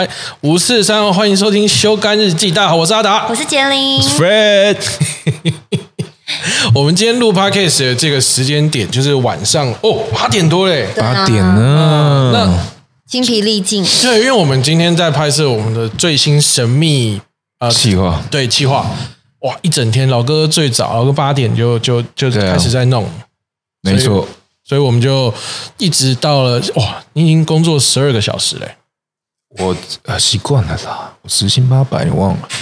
哎，五四三二，欢迎收听《修干日记》。大家好，我是阿达，我是杰林。Fred，我们今天录 podcast 的这个时间点就是晚上哦，八点多嘞。八点呢？那精疲力尽，对，因为我们今天在拍摄我们的最新神秘呃计划对企划，哇，一整天，老哥最早，老哥八点就就就对啊开始在弄，没错，所以我们就一直到了哇，你已经工作十二个小时嘞。我呃习惯了啦，我时薪八百，你忘了？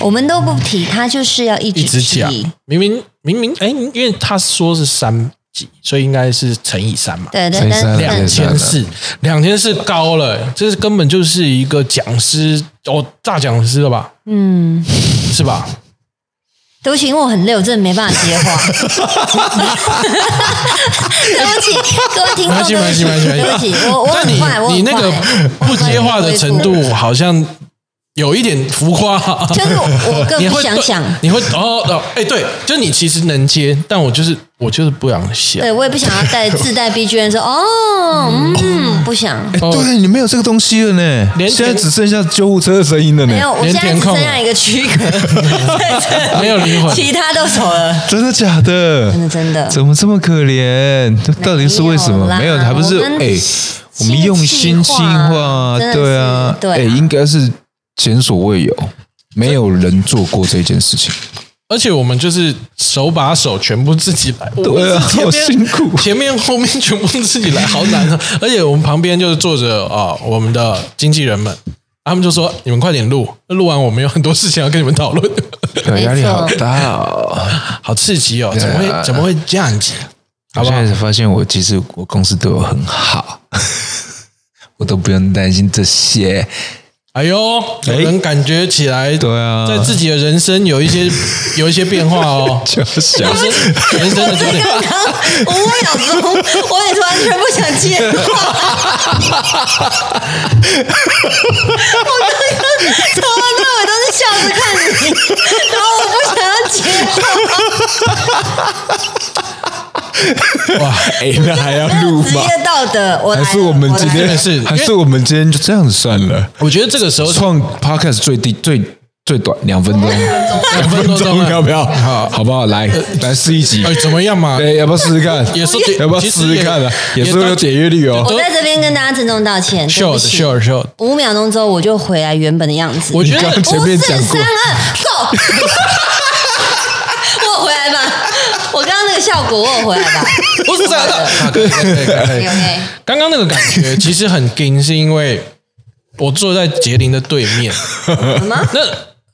我们都不提，他就是要一一直直讲提。，明明明明哎，因为他说是三级，所以应该是乘以三嘛。对对对，两对千四，两千四高了，这是根本就是一个讲师哦，大讲师了吧？嗯，是吧？对不起，因为我很累，我真的没办法接话。对不起，各位听众，没关系，没关系，没关系，没对不起，我我你很快，你那个不接话的程，度好像有一点浮夸，就是我更不你会想想，你会哦哦，哎，对，就你其实能接，但我就是我就是不想想对。我也不想要带自带 B G M 说哦，嗯，不想。哎，对你没有这个东西了呢，连现在只剩下救护车的声音了呢没有，我现在只剩下一个躯壳 没有灵魂其他都走了。真的假的？真的真的怎么这么可怜？这到底是为什么？没有还不是哎，我们用心计划，真的是对啊，对啊哎，应该是前所未有，没有人做过这件事情。而且我们就是手把手全部自己来，对啊好辛苦 前面后面全部自己来，好难啊！而且我们旁边就是坐着啊、我们的经纪人们，他们就说你们快点录，录完我们有很多事情要跟你们讨论，对，没压力好大哦。好刺激哦！怎么会怎么会这样子？好现？在才发现，我其实我公司对我很好，我都不用担心这些。哎呦，有人感觉起来，对啊在自己的人生有一些 有一些变化哦，就是人生人生的决定。刚刚五秒钟，我也完全不想接话。我刚刚从头到尾都是笑着看你，然后我不想要接话。哇，哎，那还要录吗？职业道德，我还是我们今天是还是我们今天就这样算了？我觉得这个时候创 podcast 最低最最短两分钟，两分钟啊要不要？好好不好？来来试一集哎，，怎么样嘛？哎，要不要试试看？也是要不要试试看啊？也是有点阅率哦。我在这边跟大家郑重道歉，对不 short 起 short short，五秒钟之后我就回来原本的样子。我觉得刚刚前面讲过三，二，Go！我有回来吧？我刚刚那个效果，我回来吧不是这样的。啊可以可以可以。刚刚那个感觉其实很惊，是因为我坐在杰林的对面。什么？那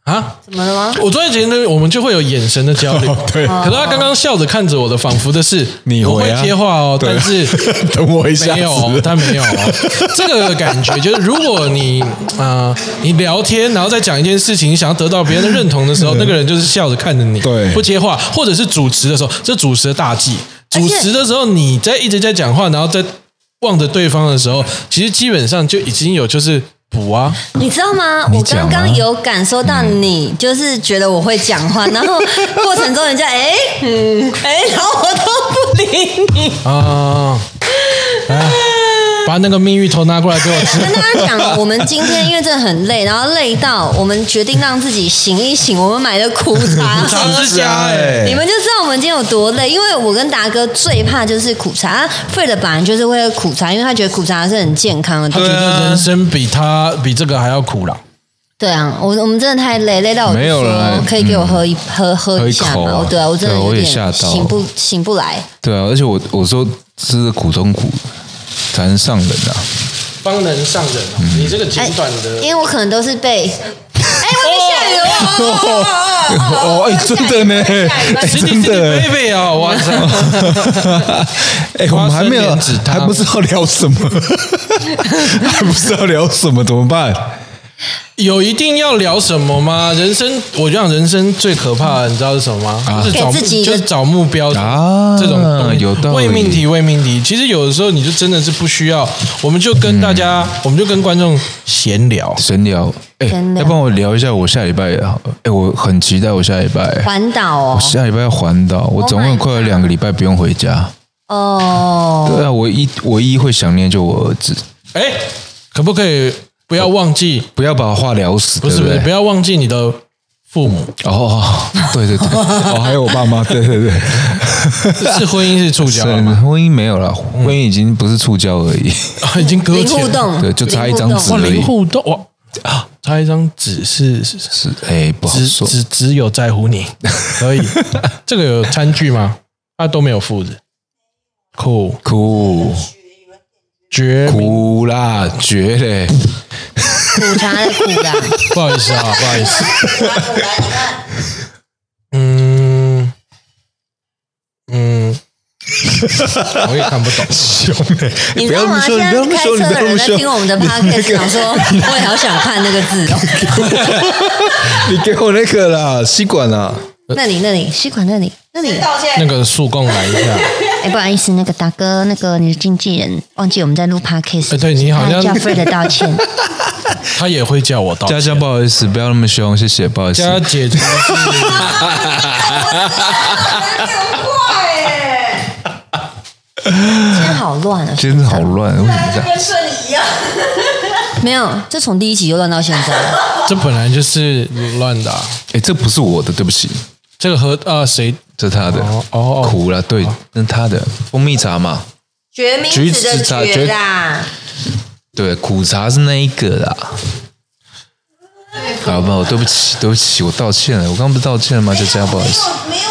啊，怎么了吗？我坐在杰林对面，我们就会有眼神的交流。对可是他刚刚笑着看着我的，仿佛的是我会你回啊接话哦，对但是 等我一下子没有哦，他没有哦。这个感觉就是，如果你啊、呃你聊天，然后再讲一件事情，你想要得到别人的认同的时候，那个人就是笑着看着你，对不接话，或者是主持的时候，这主持的大忌。而且主持的时候，你在一直在讲话，然后在望着对方的时候，其实基本上就已经有就是补啊，你知道吗？我刚刚有感受到你就是觉得我会讲话，然后过程中人家 哎嗯哎，然后我都不理你。啊，来 把那个蜜芋头拿过来给我吃。跟大家讲，我们今天因为真的很累，然后累到我们决定让自己醒一醒，我们买的苦茶 苦茶喝之家哎你们就知道我们今天有多累。因为我跟达哥最怕就是苦茶，Fred 本来就是会喝苦茶，因为他觉得苦茶是很健康的。他觉得人生比他比这个还要苦了。对啊，我我们真的太累，累到我就没有说了可以给我喝一、喝喝喝一下吗？口对啊，我真的我也有点吓到醒不醒不来。对啊，而且我我说吃苦中苦才能上人啊。方能上人哦，你这个简短的因为我可能都是被。哎，外面下雨了！哦哦，哎，真的呢，哎，真的。baby 啊，哇塞！哎，我们还没有还不知道聊什么，还不知道聊什么，怎么办？有一定要聊什么吗？人生，我讲人生最可怕的，你知道是什么吗？啊就是找给自己就是找目标啊这种东西有道理为命题，为命题。其实有的时候你就真的是不需要，我们就跟大家，我们就跟观众闲聊。闲聊，哎，闲聊要帮我聊一下我下礼拜好了，哎，我很期待我下礼拜，环岛哦我，下礼拜要环岛，我 Oh 总共快有两个礼拜不用回家。哦，对啊，我一唯一会想念就我儿子。哎，可不可以不要忘记？不要把话聊死，不是不是，不要忘记你的父母。哦，对对对，哦，还有我爸妈，对对对，是婚姻是触是礁了吗？婚姻没有了，婚姻已经不是触礁而已，啊 已经搁零浅了。互动，对就差一张纸哇，而已零互动哇啊！差一张纸是是是是哎，不好只说，只只有在乎你，可以。这个有餐具吗？啊，都没有附子。酷苦绝，苦啦，绝嘞，苦茶的苦啦。不好意思啊，不好意思。嗯嗯，我也看不懂。凶哎，你知道吗？现在开车的人在听我们的 podcast，想说 我也好想看那个字哦。你 给我那个啦，吸管啦，那里那里吸管那里那里。那个速供来一下。哎，不好意思，那个大哥，那个你的经纪人忘记我们在录 podcast，哎对你好像他叫 Fred 道歉。他也会叫我道歉。佳佳不好意思，不要那么凶，谢谢，不好意思。佳姐真的是今天好乱啊！今天好乱，为什么这样？跟顺你一样，没有，这从第一集就乱到现在了。这本来就是乱的啊、哎，这不是我的，对不起，这个和啊谁这是他的哦苦了，对，那是他的蜂蜜茶嘛，决明橘子的子茶决啦，对，苦茶是那一个啦。好吧，我对不起，对不起，我道歉了。我刚刚不是道歉了吗？就这样，不好意思。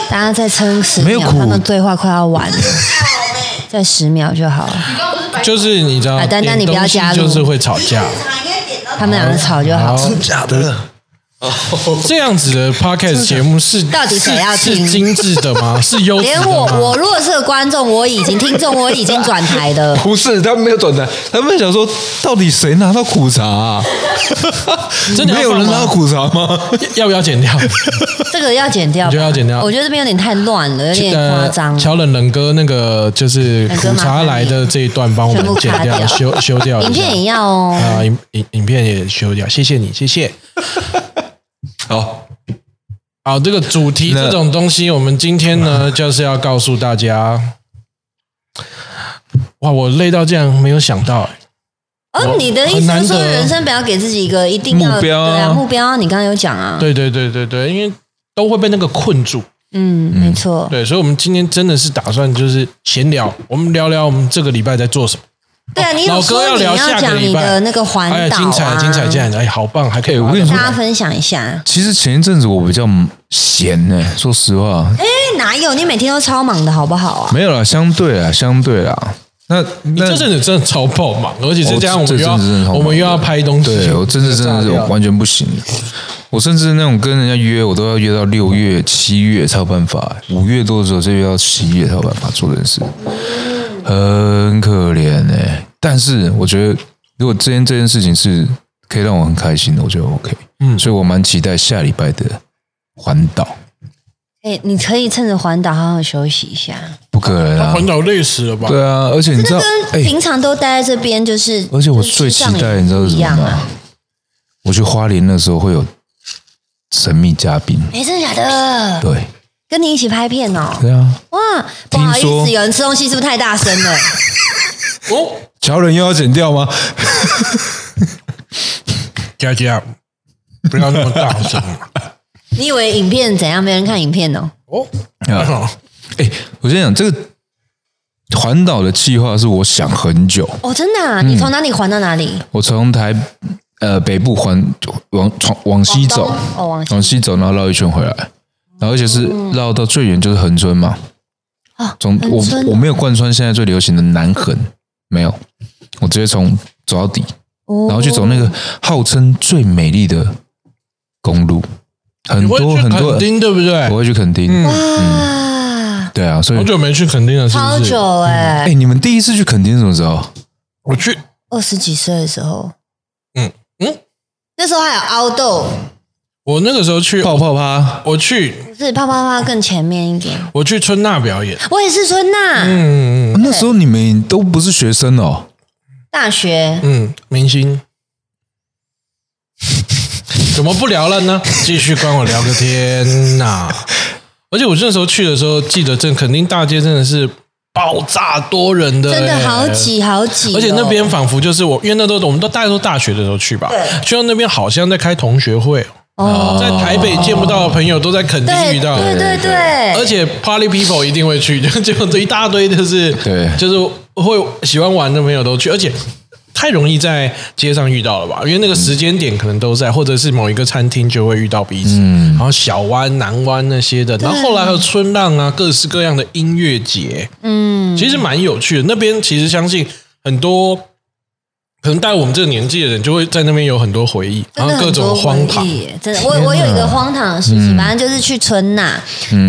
大家再撑十秒，没有苦他们对话快要完了，再十秒就好了。就是你知道，啊丹丹你不要东西加入就是会吵架。他们两个吵就好。假的？这样子的 podcast 节目是到底谁要听是是精致的吗？是优质的连吗？我，我如果是个观众，我已经听众，我已经转台的。不是，他们没有转台，他们想说，到底谁拿到苦茶、啊？真的要没有人拿到苦茶吗？要不要剪掉？这个要剪掉吧，你觉得要剪掉我觉得这边有点太乱了，有点夸张呃。乔冷冷哥那个就是冷哥苦茶来的这一段，帮我们剪掉、全部卡掉修修掉一下。影片也要哦。啊，影影影片也修掉，谢谢你，谢谢。好，好，这个主题这种东西，我们今天呢 就是要告诉大家。哇，我累到这样，没有想到、欸哦，你的意思是说，人生不要给自己一个一定要目标啊对啊目标啊，你刚刚有讲啊。对对对对对，因为都会被那个困住。嗯，没错。对，所以，我们今天真的是打算就是闲聊，我们聊聊我们这个礼拜在做什么。对啊，你老有说你哥要聊下要讲个礼拜你的那个环岛精彩啊，精彩精彩！哎，好棒，还可以。哎我跟你说大家分享一下。其实前一阵子我比较闲呢、说实话，哎，哪有？你每天都超忙的好不好啊？没有啦，相对啊，相对啦。那你那这阵子真的超爆忙，而且再加上我这们又阵子真的我们又要拍东西，对我真的真的是完全不行。我甚至那种跟人家约，我都要约到六月、七月才有办法，五月多的时候就约到七月才有办法做这件事，很可怜哎、但是我觉得，如果这件这件事情是可以让我很开心的，我觉得 OK。嗯所以我蛮期待下礼拜的环岛。哎，你可以趁着环岛好好休息一下。不可能啊！环岛累死了吧？对啊，而且你知道，平常都待在这边，就是而且我最期待，你知道是什么吗？我去花莲的时候会有神秘嘉宾，哎，真的假的？对跟你一起拍片哦。对啊，哇，不好意思，有人吃东西是不是太大声了？哦，乔人又要剪掉吗？佳佳，不要那么大声你以为影片怎样？没人看影片哦。哦。啊，哎、我先讲这个环岛的计划是我想很久，哦，真的、啊？嗯你从哪里环到哪里？我从台呃北部环往往往西走，往东哦往西往西走，然后绕一圈回来，然后而且是绕到最远就是恒村嘛。啊，从我我没有贯穿现在最流行的南横，没有，我直接从走到底，哦。然后去走那个号称最美丽的公路，很多很多。对不对？我会去垦丁，嗯。哇，对啊，所以好久没去垦丁了，是不是？超久哎、哎、你们第一次去垦丁什么时候？我去，二十几岁的时候，嗯嗯，那时候还有凹豆，我那个时候去，泡泡趴，我去，不是啪啪啪更前面一点。我去春娜表演。我也是春娜，嗯嗯那时候你们都不是学生哦。大学嗯，明星。怎么不聊了呢？继续跟我聊个天呐、而且我那时候去的时候，记得这肯定大街真的是爆炸多人的、真的欸好挤好挤哦，而且那边仿佛就是我，因为那都我们都大概都大学的时候去吧，对去到那边好像在开同学会哦，哦，在台北见不到的朋友都在垦丁遇到，对对对，而且 Party People 一定会去，就就这一大堆就是对就是会喜欢玩的朋友都去，而且太容易在街上遇到了吧？因为那个时间点可能都在，或者是某一个餐厅就会遇到彼此，然后小湾、南湾那些的，然后后来还有春浪啊，各式各样的音乐节，嗯，其实蛮有趣的。那边其实相信很多。可能带我们这个年纪的人，就会在那边有很多回忆，然后各种荒唐。真的。我我有一个荒唐的事嗯情，反正就是去春娜，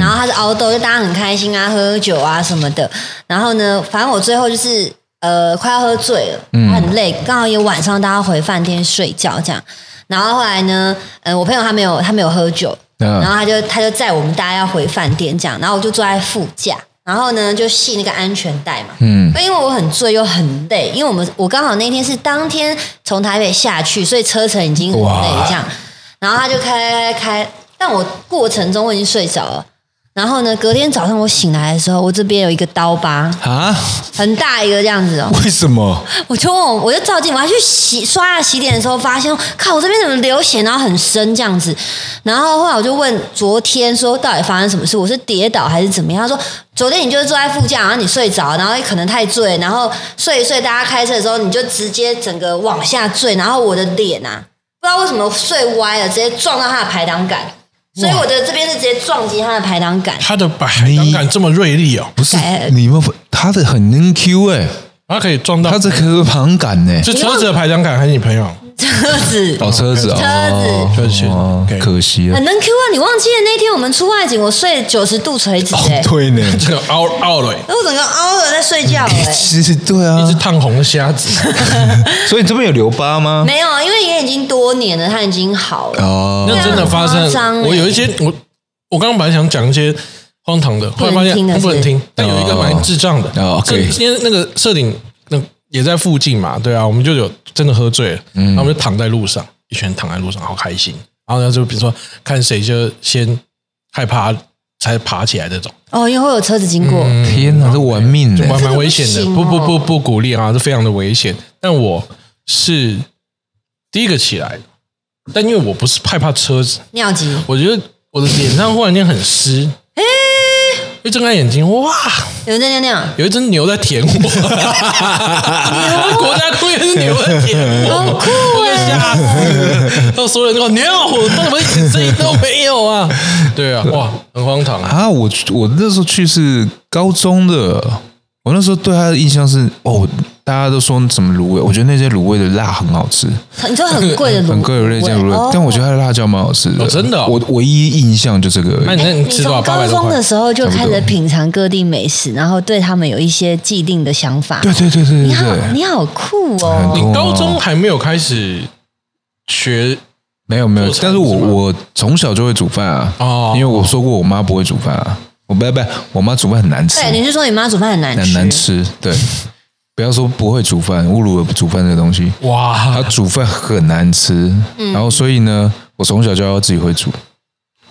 然后他是熬豆，就大家很开心啊，喝酒啊什么的。然后呢，反正我最后就是呃快要喝醉了，嗯很累，刚好也晚上大家回饭店睡觉这样。然后后来呢，呃，我朋友他没有他没有喝酒，嗯然后他就他就载我们大家要回饭店这样，然后我就坐在副驾，然后呢就系那个安全带嘛，嗯，因为我很醉又很累，因为我们我刚好那天是当天从台北下去，所以车程已经很累这样。然后他就开开开开，但我过程中我已经睡着了。然后呢，隔天早上我醒来的时候，我这边有一个刀疤，啊？很大一个这样子哦。为什么？我就问我，我就照镜，我还去洗刷牙洗脸的时候，发现靠，我这边怎么流血，然后很深这样子。然后后来我就问昨天说，到底发生什么事？我是跌倒还是怎么样？他说昨天你就是坐在副驾，然后你睡着，然后可能太醉，然后睡一睡，大家开车的时候你就直接整个往下坠，然后我的脸啊，不知道为什么睡歪了，直接撞到他的排挡杆，所以我的这边是直接撞击他的排挡杆。他的排挡杆这么锐利哦，不是改你们他的很 NQ 哎、他可以撞到他这颗旁感呢、是车子的排挡杆还是你朋友？车子哦，车子哦，车子车子哦 OK 可惜了很。能 Q 啊！你忘记了那天我们出外景，我睡九十度垂直哎、哦，对呢，这个凹凹了，那我整个凹了在睡觉哎、其实对啊一只啊，烫红的瞎子。所以你这边有留疤吗？没有，因为也已经多年了，它已经好了。哦，那真的发生很夸张，欸我有一些我我刚刚本来想讲一些荒唐的，后来发现不能听的是不能听，但有一个蛮智障的。哦这 OK 今天那个摄影那也在附近嘛，对啊，我们就有真的喝醉了，嗯然后我们就躺在路上，一群人躺在路上，好开心。然后呢，就比如说看谁就先害怕才爬起来这种，哦，因为会有车子经过，天哪，这玩命的就蛮蛮危险的，不哦不不不不鼓励啊，是非常的危险。但我是第一个起来的，但因为我不是害怕车子，尿急。我觉得我的脸上忽然间很湿，一睁开眼睛，哇，有人在尿尿，有一只牛在舔我，国家公园是牛在舔我，好酷哎！吓死了。然后所有人都说牛，我怎么一点声音都没有啊？对啊，哇，很荒唐啊！啊！我我那时候去是高中的，我那时候对他的印象是哦，大家都说什么卤味，我觉得那些卤味的辣很好吃，你说 很贵的卤，很贵的那些卤味，哦但我觉得它的辣椒蛮好吃的，哦真的哦我唯一印象就这个而已。那你那你你吃多少？从八百多块高中的。时候就开始品尝各地美食，然后对他们有一些既定的想法。对对对对你好，对对，你好酷哦！你高中还没有开始学没有没有做，菜但是我是吗我从小就会煮饭啊，哦因为我说过我妈不会煮饭啊，我不不，我妈煮饭很难吃，对，你是说你妈煮饭很难吃？很难吃，对，不要说不会煮饭，侮辱了煮饭这个东西，哇，他，煮饭很难吃，嗯。然后所以呢，我从小就要自己会煮，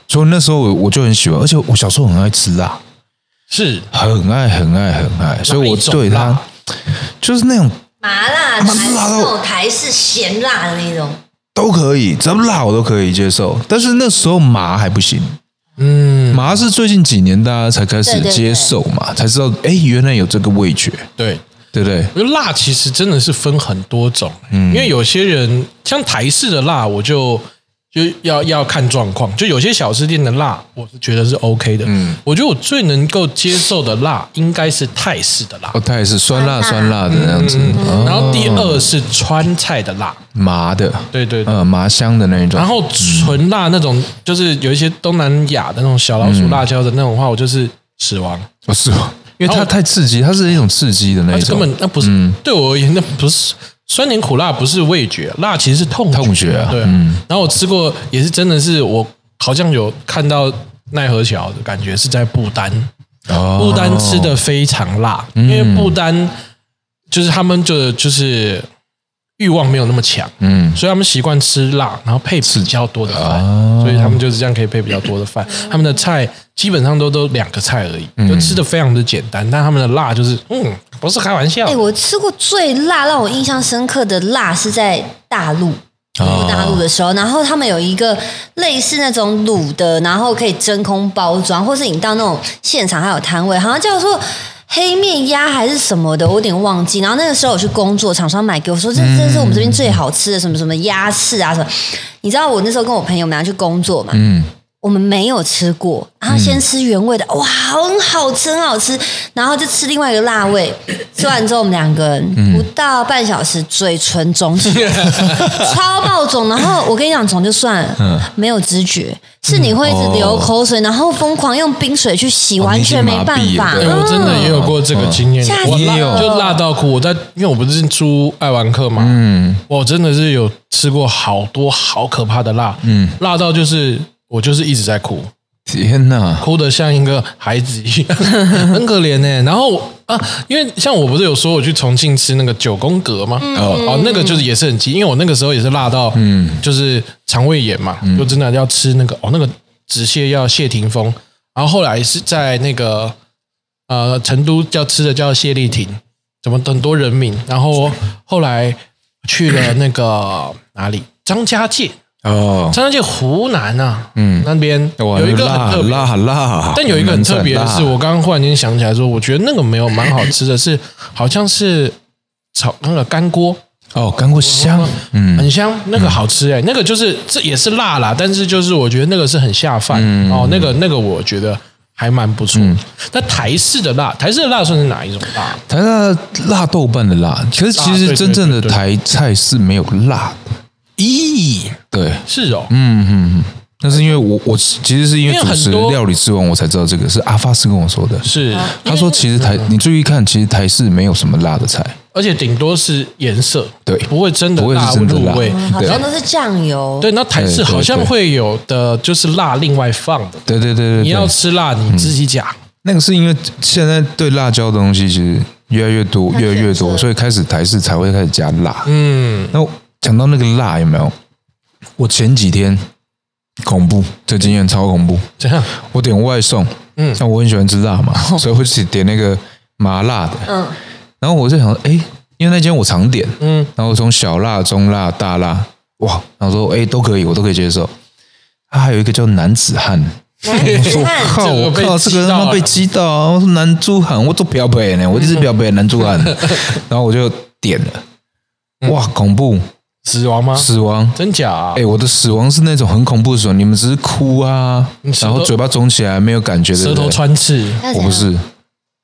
所以那时候我我就很喜欢，而且我小时候很爱吃辣，是。很爱很爱很爱，所以我对它就是那种麻辣麻还是辣台式咸辣的那种。都可以，只要辣我都可以接受，但是那时候麻还不行。嗯，麻是最近几年大家才开始对对对。接受嘛，才知道哎，原来有这个味觉，对。对不对？我觉得辣其实真的是分很多种，嗯因为有些人像台式的辣，我就就要要看状况，就有些小吃店的辣，我是觉得是 OK 的。嗯我觉得我最能够接受的辣应该是泰式的辣，哦，泰式酸辣酸辣的那样子，哦然后第二是川菜的辣，麻的，对对对。嗯，麻香的那一种。然后纯辣那种，就是有一些东南亚的那种小老鼠辣椒的那种话，我就是死亡。不是吗？因为它太刺激，它是一种刺激的那种根，本那不是、对我而言，那不是酸甜苦辣，不是味觉，辣其实是痛痛觉啊对然后我吃过，也是真的是我好像有看到奈何桥的感觉是在不丹，哦不丹吃的非常辣，因为不丹就是他们就就是欲望没有那么强，嗯所以他们习惯吃辣，然后配比较多的饭，哦所以他们就是这样可以配比较多的饭。他们的菜基本上都都两个菜而已，就吃的非常的简单，但他们的辣就是嗯，不是开玩笑哎、。我吃过最辣让我印象深刻的辣是在大陆。中国大陆的时候，然后他们有一个类似那种卤的，然后可以真空包装，或是你到那种现场还有摊位，好像叫做黑面鸭还是什么的，我有点忘记。然后那个时候我去工作，厂商买给我说，这这是我们这边最好吃的什么什么鸭翅啊什么。你知道我那时候跟我朋友们要去工作嘛？嗯，我们没有吃过，然后先吃原味的，哇，很好吃，很好吃。然后就吃另外一个辣味，吃完之后我们两个人不到半小时，嘴唇肿起来，超爆肿。然后我跟你讲，肿就算了，没有知觉，是你会一直流口水，然后疯狂用冰水去洗，哦完全没办法。我真的也有过这个经验，吓我也有就辣到哭。我在因为我不是住爱玩客嘛，嗯，我真的是有吃过好多好可怕的辣，嗯，辣到就是我就是一直在哭，天哪，哭得像一个孩子一样，很可怜呢、然后啊，因为像我不是有说我去重庆吃那个九宫格吗？哦哦，那个就是也是很急，因为我那个时候也是辣到，嗯，就是肠胃炎嘛，就真的要吃那个哦，那个止泻药谢霆锋，然后后来是在那个呃成都叫吃的叫谢丽婷，怎么很多人名，然后后来去了那个哪里？张家界，哦，张家界湖南啊，嗯。那边哇有一个辣很特别。辣辣，但有一个很特别的是，我刚刚忽然间想起来说，我觉得那个没有蛮好吃的是，好像是炒那个干锅，哦，干锅香，嗯，很香，那个好吃哎、那个就是这也是辣啦，但是就是我觉得那个是很下饭、嗯。哦，那个那个我觉得还蛮不错。那台式的辣，台式的辣算是哪一种辣？台辣辣豆瓣的辣，可是其啊对对实真正的台菜是没有辣的，咦，对，是哦，嗯嗯嗯，那是因为我我其实是因为主持料理之王我才知道这个，是阿发斯跟我说的，是，他说其实台你注意看，其实台式没有什么辣的菜，而且顶多是颜色，对。不会真的不会是辣真的辣。入味。好像都是酱油，对，那台式好像对会有的，就是辣另外放的。对对对对，你要吃辣，你自己讲。那个是因为现在对辣椒的东西其实越来越多，越来越多，所以开始台式才会开始加辣。嗯，那我讲到那个辣有没有？我前几天恐怖，这经验超恐怖。这样我点外送，嗯嗯，像我很喜欢吃辣嘛，所以会去点那个麻辣的。嗯，然后我就想说，哎，因为那间我常点，嗯嗯，然后从小辣、中辣、大辣，哇，然后说，哎，都可以，我都可以接受。它还有一个叫男子汉，男我靠，我靠，这个他妈被击到啊！我说男猪汉，我做标配呢，我一直标配男猪汉，然后我就点了，哇，恐怖，死亡吗？死亡。真假啊？哎，我的死亡是那种很恐怖的死亡，你们只是哭啊然后嘴巴肿起来没有感觉的，舌头穿刺，我不是，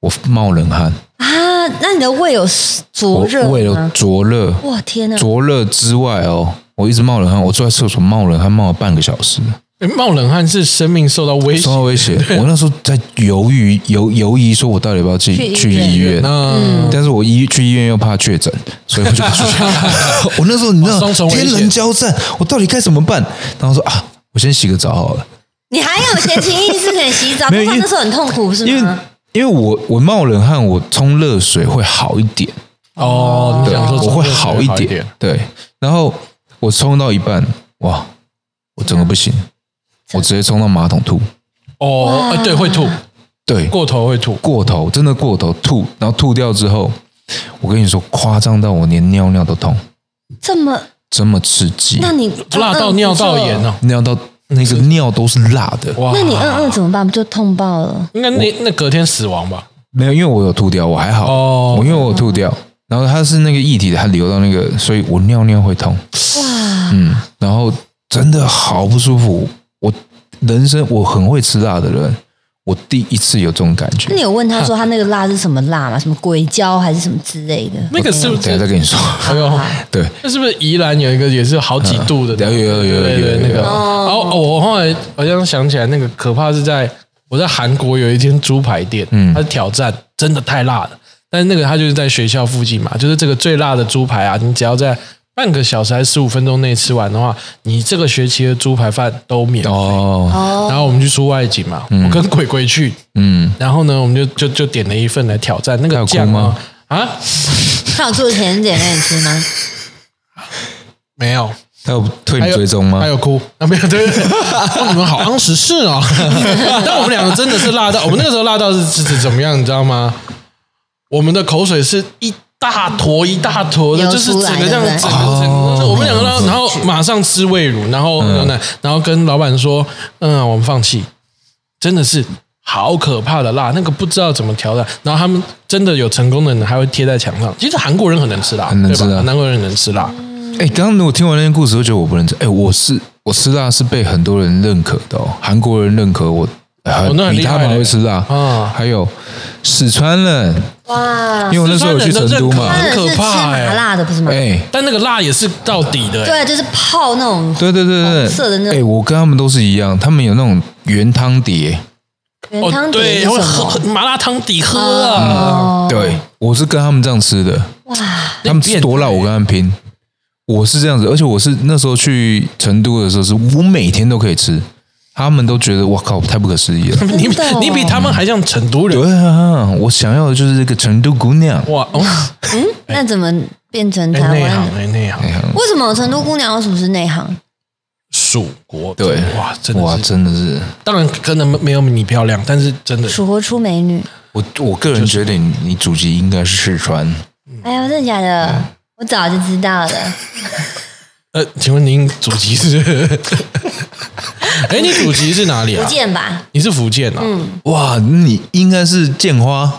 我冒冷汗，啊，那你的胃有灼热为了吗？灼热，哇天哪！灼热之外哦，我一直冒冷汗，我坐在厕所冒冷汗冒了半个小时，诶冒冷汗是生命受到威胁受。到威胁。我那时候在犹豫犹犹疑，说我到底要不要去去医院？嗯，但是我医去医院又怕确诊，所以我就不去。我那时候你知道天人交战，我到底该怎么办？然后说啊，我先洗个澡好了，你还有闲情逸致可以洗澡，不没有那时候很痛苦是因为吗？因为我我冒冷汗，我冲热水会好一点，哦，对，我会好一一点，对。然后我冲到一半，哇，我整个不行，我直接冲到马桶吐，哦，哎对，会吐，对，过头会吐。过头，真的过头吐，然后吐掉之后，我跟你说，夸张到我连尿尿都痛，这么，这么刺激，那你辣到尿道炎哦。哦，尿到那个尿都是辣的。哇！那你嗯嗯怎么办？不就痛爆了？应该那那隔天死亡吧？没有，因为我有吐掉，我还好。哦我因为我有吐掉，然后它是那个液体，它流到那个，所以我尿尿会痛。哇，嗯，然后真的好不舒服。我人生我很会吃辣的人，我第一次有这种感觉那。你有问他说他那个辣是什么辣吗？什么鬼椒还是什么之类的？那个是不是等一下再是？跟你说。哎呦，对，那是不是宜兰有一个也是好几度的？有有有有有那个。然哦后我后来好像想起来，那个可怕是在我在韩国有一间猪排店，嗯它是挑战真的太辣了，但是那个他就是在学校附近嘛，就是这个最辣的猪排啊，你只要在半个小时还是十五分钟内吃完的话，你这个学期的猪排饭都免费。哦，哦，然后我们去出外景嘛，我跟鬼鬼去，嗯，然后呢，我们就就就点了一份来挑战那个他有哭酱啊吗啊，他有做甜点给你吃吗？没有，他有退你追踪吗还？有哭啊？没有，对对对，哇，你们好昂时是哦。但我们两个真的是辣到，我们那个时候辣到是是是怎么样，你知道吗？我们的口水是一大坨一大坨的，就是整个这样，子整个整个，我们两个然后然后马上吃胃乳，然后然后跟老板说，嗯，我们放弃，真的是。好可怕的辣，那个不知道怎么调的。然后他们真的有成功的人还会贴在墙上。其实韩国人很能吃辣，很能吃辣对吧韩国人很能吃辣。哎，刚刚我听完那些故事，我觉得我不能吃。哎，我是我吃辣是被很多人认可的哦，韩国人认可我，呃哦那很比他们还厉害嘞。会吃辣啊。还有四川人，哇。因为，我那时候有去成都嘛。他，很可们是吃怕欸麻辣的，不是吗？哎，但那个辣也是到底的、欸，对，就是泡那种对对对对红色的那对，我跟他们都是一样，他们有那种原汤碟，原汤底对，是什会喝么？麻辣汤底喝啊，哦，对我是跟他们这样吃的，哇，他们吃多辣，我跟他们拼。我是这样子，而且我是那时候去成都的时候，是我每天都可以吃，他们都觉得我靠，太不可思议了。你你比他们还像成都人对啊，我想要的就是这个成都姑娘。哇哦，那怎么变成哎台湾人？内行哎内行，为什么成都姑娘为什么是内行？蜀国对，哇，真的哇，是，真的是，当然可能没有你漂亮，但是真的蜀国出美女。我我个人觉得你你祖籍应该是四川，哎呀，真的假的？我早就知道了。呃，请问您祖籍是？哎，你祖籍是哪里啊福？建吧？你是福建啊？嗯哇，你应该是建花，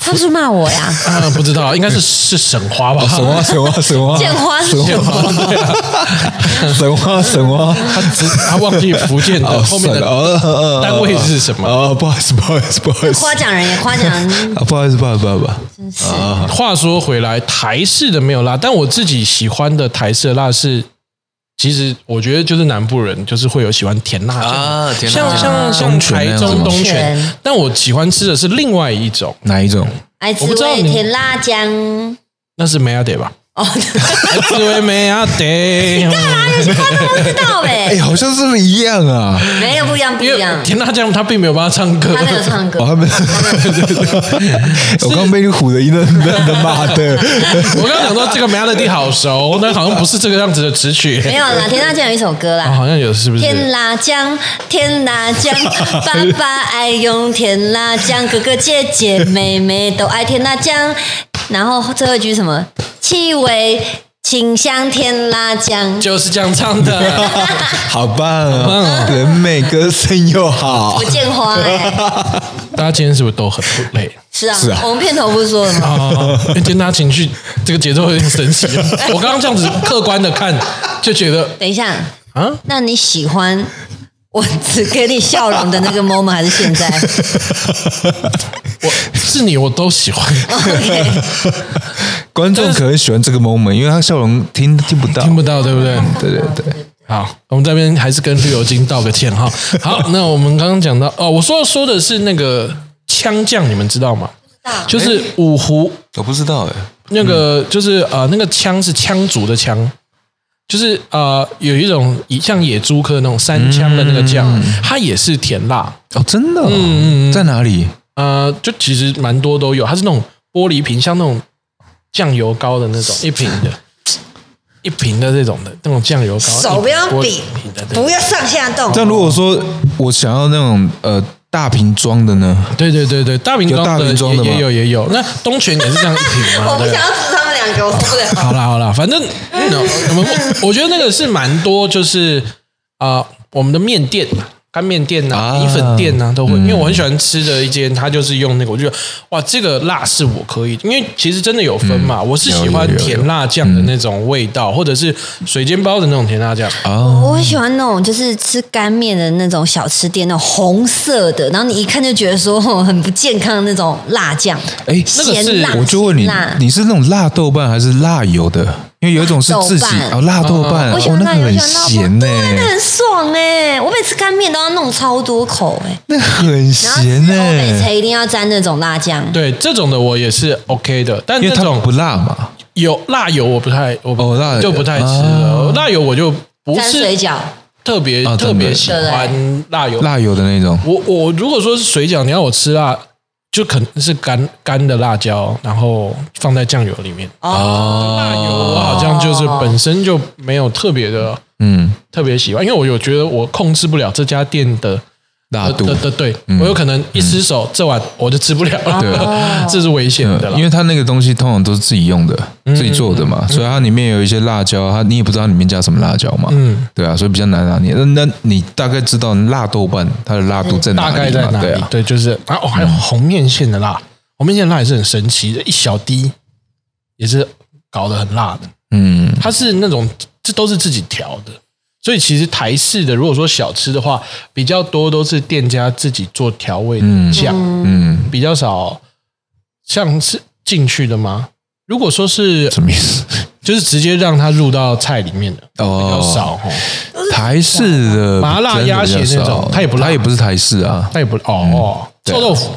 他不是骂我呀？啊，不知道，应该是是省花吧？沈花，沈花，沈花建花是什么？神话神话，他只他忘记福建的后面的的单位是什么？哦，不好意思，不好意思，不好意思，夸奖人也夸奖人，啊，不好意思，不好意思，不好意思，真是话说回来，台式的没有辣，但我自己喜欢的台式的辣是，其实我觉得就是南部人就是会有喜欢甜辣酱啊甜辣像酱像像东东泉泉，但我喜欢吃的是另外一种，哪一种？爱滋我不知道你味甜辣酱。那是梅亚得吧？哦，滋味梅亚得，干嘛？有些话都不知道 哎，呗？好像是不是一样啊？没有不一样，不因为一样。甜辣酱他并没有帮他唱歌，他没有唱歌哦，，他们，我刚被你唬的一愣愣的，妈的！我刚刚讲说这个梅亚的地好熟，但好像不是这个样子的词曲，没有啦。甜辣酱有一首歌啊，啦。好像有是不是？甜辣酱，甜辣酱，爸爸爱用甜辣酱，哥哥姐姐妹妹都爱甜辣酱。然后最后一句什么？气味清香甜辣酱。就是这样唱的。好棒啊！人美歌声又好不，见花哎、大家今天是不是都很累？是啊，是啊我们片头不是说了吗？啊，因为今天大家情绪这个节奏有点神奇。我刚刚这样子客观的看，就觉得等一下，啊，那你喜欢我只给你笑容的那个 moment 还是现在 我是你我都喜欢，？OK，观众可能喜欢这个 moment，因为他笑容听听不到，听不到，对不对？对对对，好，我们这边还是跟绿油精道个歉哈。好，那我们刚刚讲到哦，我说说的是那个枪酱，你们知道吗？就是五湖我不知道哎，那个，就是呃，那个枪是枪族的枪，就是呃，有一种像野猪科那种山枪的那个酱，它也是甜辣。哦，真的哦，嗯嗯。在哪里？呃，就其实蛮多都有，它是那种玻璃瓶，像那种酱油膏的那种一瓶的，一瓶的这种的那种酱油膏，手不要比不要上下动但。如果说我想要那种呃大瓶装的呢？对对对对，大瓶有大装的瓶装的也也有也有，那东泉也是这样一瓶嘛，对 我不想。要吃他们两个，我受不了。好啦好啦，反正我们我觉得那个是蛮多，就是啊、呃我们的面店。干面店呐、啊。米粉店呐、都会，因为我很喜欢吃的一间，它就是用那个，我觉得哇，这个辣是我可以，因为其实真的有分嘛，我是喜欢甜辣酱的那种味道，或者是水煎包的那种甜辣酱，啊，我很喜欢那种就是吃干面的那种小吃店，那种红色的，然后你一看就觉得说哦很不健康的那种辣酱，哎，那个是辣。我就问你，你是那种辣豆瓣还是辣油的？因为有一种是自己哦，辣豆瓣，我那个很咸呢，对，那很爽哎！我每次干面都要弄超多口哎，那很咸呢，菜一定要沾那种辣酱。对这种的我也是 OK 的，但因为它那种不辣嘛。有辣油我不太，我哦辣油。就不太吃了，辣油我就不沾水是饺，特别特别喜欢辣油，辣油的那种，我我如果说是水饺，你要我吃辣，就可能是干干的辣椒，然后放在酱油里面。哦，辣油我好像就是本身就没有特别的嗯，特别喜欢，因为我有觉得我控制不了这家店的辣度的的对，我有可能一失手，这碗我就吃不了对了，这是危险的因。为它那个东西通常都是自己用的、自己做的嘛，所以它里面有一些辣椒，它你也不知道里面加什么辣椒嘛，嗯，对啊，所以比较难拿捏。那那你大概知道辣豆瓣它的辣度在哪里大？概在哪里？对啊，对，就是啊，哦，还有红面线的辣，红面线的辣也是很神奇的，一小滴也是搞得很辣的。嗯，它是那种这都是自己调的，所以其实台式的如果说小吃的话，比较多都是店家自己做调味的酱，嗯，比较少像是进去的吗？如果说是什么意思？就是直接让它入到菜里面的，比较哦，少哦。台式的麻辣鸭血那种它也不辣。它也不是台式啊。它也不哦臭豆腐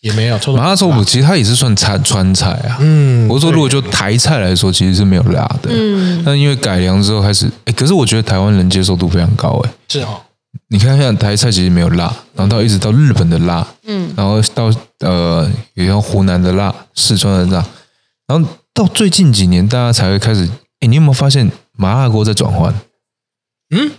也没有臭豆腐，麻辣臭豆腐其实它也是算川川菜啊。嗯，我说如果就台菜来说，其实是没有辣的。嗯，但因为改良之后开始，哎，可是我觉得台湾人接受度非常高，哎。是哦，你看一下台菜其实没有辣，然后到一直到日本的辣，嗯，然后到呃，也像湖南的辣、四川的辣，然后到最近几年大家才会开始，哎，你有没有发现麻辣锅在转换？嗯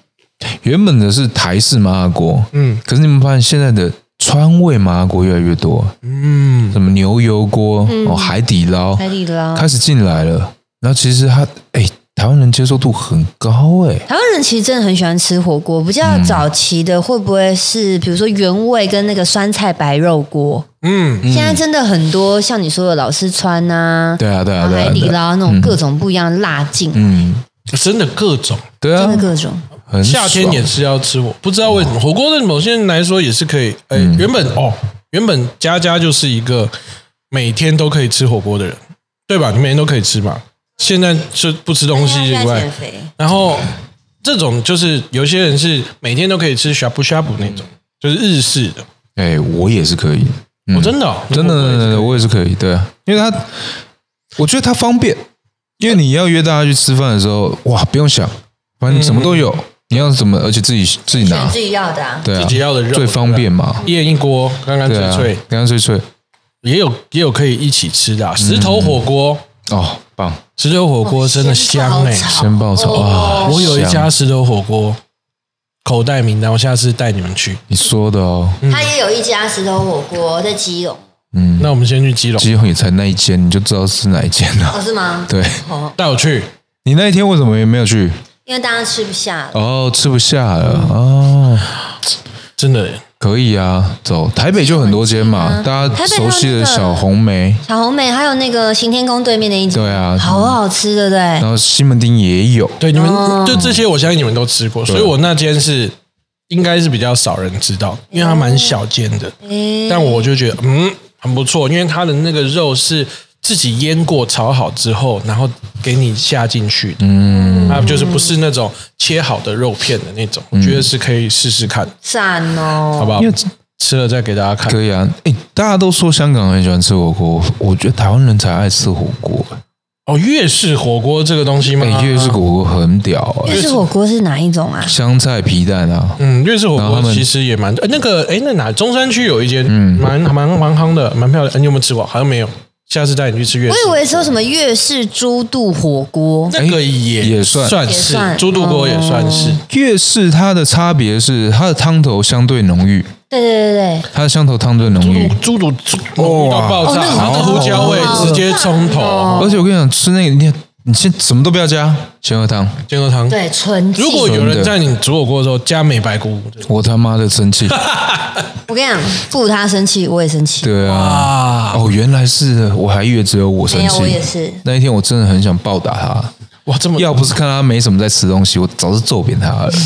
原本的是台式麻辣锅，嗯可是你们发现现在的川味麻辣锅越来越多，嗯，什么牛油锅、哦、海底捞海底捞。开始进来了，然后其实它，哎，台湾人接受度很高，哎，台湾人其实真的很喜欢吃火锅，比嗯较早期的会不会是比如说原味跟那个酸菜白肉锅？嗯，现在真的很多像你说的老四川呐、对啊，对啊，对啊，海底捞那种各种不一样的辣劲，嗯，真的各种。对啊。真的，各种。很夏天也是要吃火，不知道为什么火锅对某些人来说也是可以。哎，原本哦，原本佳佳就是一个每天都可以吃火锅的人，对吧？你每天都可以吃嘛。现在是不吃东西以外然后这种就是有些人是每天都可以吃 shabu shabu 那种，就是日式的。哎，我也是可以，嗯。我真的哦？真的，真的真的，我也是可以，对啊，因为他，我觉得他方便，因为你要约大家去吃饭的时候，哇，不用想，反正什么都有，你要怎么，而且自己自己拿，自己要的啊。对啊，自己要的肉最方便嘛，一人一锅，干干脆脆，干干脆脆，也有也有可以一起吃的啊。石头火锅，哦，棒，石头火锅真的香哎、鲜爆炒啊，我有一家石头火锅口袋名单，我下次带你们去。你说的哦，他也有一家石头火锅在基隆，嗯，那我们先去基隆，基隆也才那一间，你就知道是哪一间了。哦，。是吗？对。哦，带我去。你那一天为什么也没有去？因为大家吃不下了。哦，吃不下了哦。真的，可以啊，走台北就很多间嘛，大家熟悉的小红梅，小红梅还有那个行天宫对面的一家，对啊，好好吃，对不对？然？后西门町也有，对你们哦。就这些，我相信你们都吃过，所以我那间是应该是比较少人知道，因为它蛮小间的。诶。但我就觉得嗯很不错，因为它的那个肉是自己腌过炒好之后，然后给你下进去的，嗯，它就是不是那种切好的肉片的那种，我觉得是可以试试看，赞哦，好不好因为？吃了再给大家看。可以啊。哎，大家都说香港人很喜欢吃火锅，我觉得台湾人才爱吃火锅。哦，粤式火锅这个东西吗？哎，粤式火锅很屌哎，粤式火锅是哪一种啊？香菜皮蛋啊，嗯，粤式火锅其实也蛮……呃那个哎，那哪中山区有一间，嗯，蛮蛮蛮夯的，蛮漂亮。哎你有没有吃过？好像没有，下次带你去吃粤式。我以为说什么粤式猪肚火锅，那个也也算。算是猪肚锅，也算是。粤式它的差别是它的汤头相对浓郁，对对对对，它的香头汤最浓郁。猪肚浓到爆炸，哦那个然后胡椒味直接冲头，而且我跟你讲，吃那个你你先什么都不要加，鲜荷汤，煎鹅汤。对纯。如果有人在你煮火锅的时候加美白菇，我他妈的生气。我跟你讲，不如他生气，我也生气。对啊，啊，哦，原来是，我还以为只有我生没有，气。我也是。那一天我真的很想暴打他，哇，这么要不是看他没什么在吃东西，我早就揍扁他了。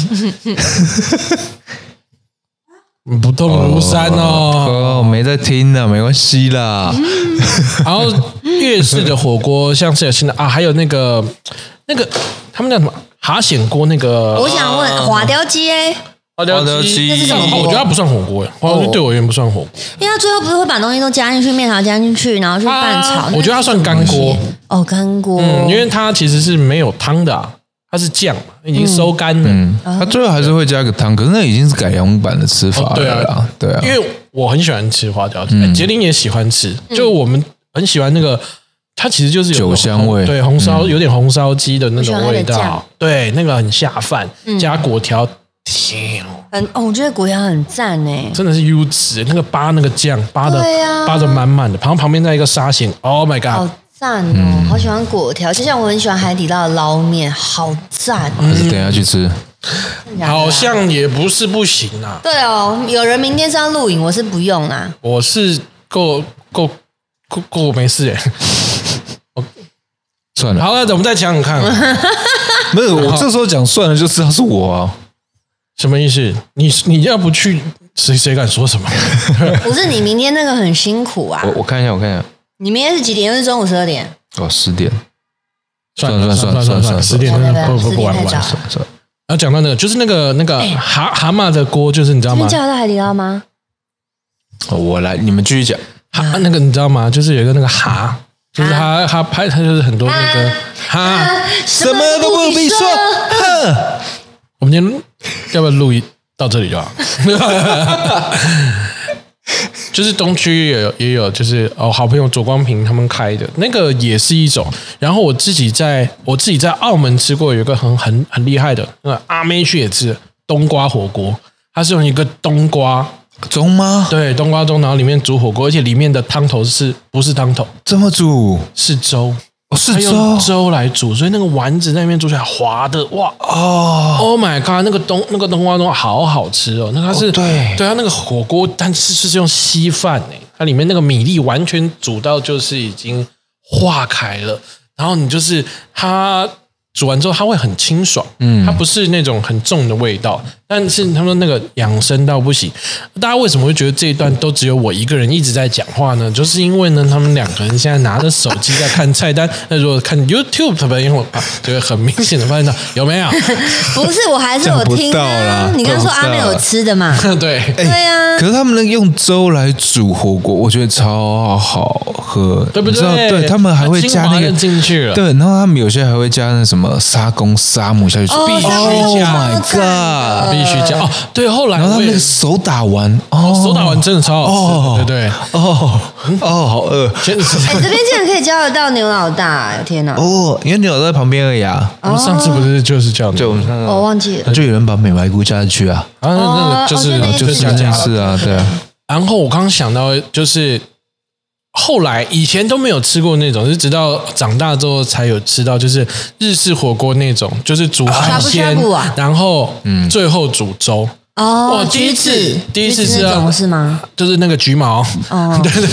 不动如山哦。哦，没在听呢，没关系啦。然后粤式的火锅，像是有新的啊，还有那个那个他们叫什么哈显锅那个我想问花雕鸡哎，花花雕鸡那是什么锅我觉得它不算火锅耶，花雕鸡对我而言不算火锅，因为它最后不是会把东西都加进去，面条加进去，然后去拌炒。那我觉得它算干锅。哦，干锅。嗯，因为它其实是没有汤的、啊，它是酱嘛，已经收干了。嗯，它最后还是会加个汤，可是那已经是改良版的吃法哦对啊。对啊，因为我很喜欢吃花椒鸡，嗯哎杰林也喜欢吃，就我们很喜欢那个。它其实就是有酒香味对红烧有点红烧鸡的那我喜欢它的种味道酱，对，那个很下饭，加果条，天哦，很哦，我觉得果条很赞哎。真的是优质，那个扒那个酱扒的对啊扒的满满的，旁旁边再一个沙县，Oh my 好 god！赞哦，嗯好喜欢果条，就像我很喜欢海底捞的捞面，好赞。还是等一下去吃？好像也不是不行啊，对哦，有人明天是要录影，我是不用啦。我是够够够够没事哎。算了，好了，我们再想想看，没有，我这时候讲算了就知道是我啊。什么意思？你你要不去，谁谁敢说什么？不是你明天那个很辛苦啊我，我看一下，我看一下，你明天是几点？又是中午十二点？哦，十点，算了算了算了算了，算了十点不不十不玩玩。点太早然算了算了，后讲到那个，就是那个那个蛤蛤蟆的锅，就是你知道吗？叫得到海底捞吗？哦我来，你们继续讲。蛤那个你知道吗？就是有一个那个蛤，就是他他拍他就是很多那个蛤。什么都不必说。哼，我们今天要不要录一到这里就好？就是东区也有也有，就是哦，好朋友左光平他们开的那个也是一种。然后我自己在我自己在澳门吃过，有一个很很很厉害的，那个阿妹去也吃冬瓜火锅，它是用一个冬瓜，中吗？对，冬瓜盅，然后里面煮火锅，而且里面的汤头是不是汤头怎么煮？是粥，哦，是粥。粥来煮，所以那个丸子在那边煮起来滑的哇。哦，！Oh my god，那个冬那个冬瓜盅好好吃哦，那它是、哦对。对它那个火锅，但是是用稀饭诶，它里面那个米粒完全煮到就是已经化开了，然后你就是它煮完之后它会很清爽，嗯，它不是那种很重的味道，但是他们那个养生到不行。大家为什么会觉得这一段都只有我一个人一直在讲话呢？就是因为呢，他们两个人现在拿着手机在看菜单，那如果看 YouTube 的朋友啊，就会很明显的发现到有没有？不是，我还是有听到啊啦。你刚刚说阿妹有吃的嘛？对，对啊，可是他们能用粥来煮火锅，我觉得超好喝，对不你知道对？对他们还会加那个进去了，对，然后他们有些还会加那什么沙公沙母下去必须加 Oh my god！必须加哦。对，后来然后他们那个手打完，哦，手打完真的超好哦吃，对不对？哦哦，好饿哎，这边竟然可以叫得到牛老大，哎天哪！哦，因为牛都在旁边而已啊。我们上次不是就是这样的，就我们上次，我忘记了。就有人把美白菇加进去啊，然后那个就是哦哦就是这加加件事啊，对啊，然后我刚刚想到，就是后来以前都没有吃过那种，是直到长大之后才有吃到，就是日式火锅那种，就是煮海鲜然后嗯最后煮粥，哦哇，第一次第一次吃到是吗？就是那个橘毛，哦。对对。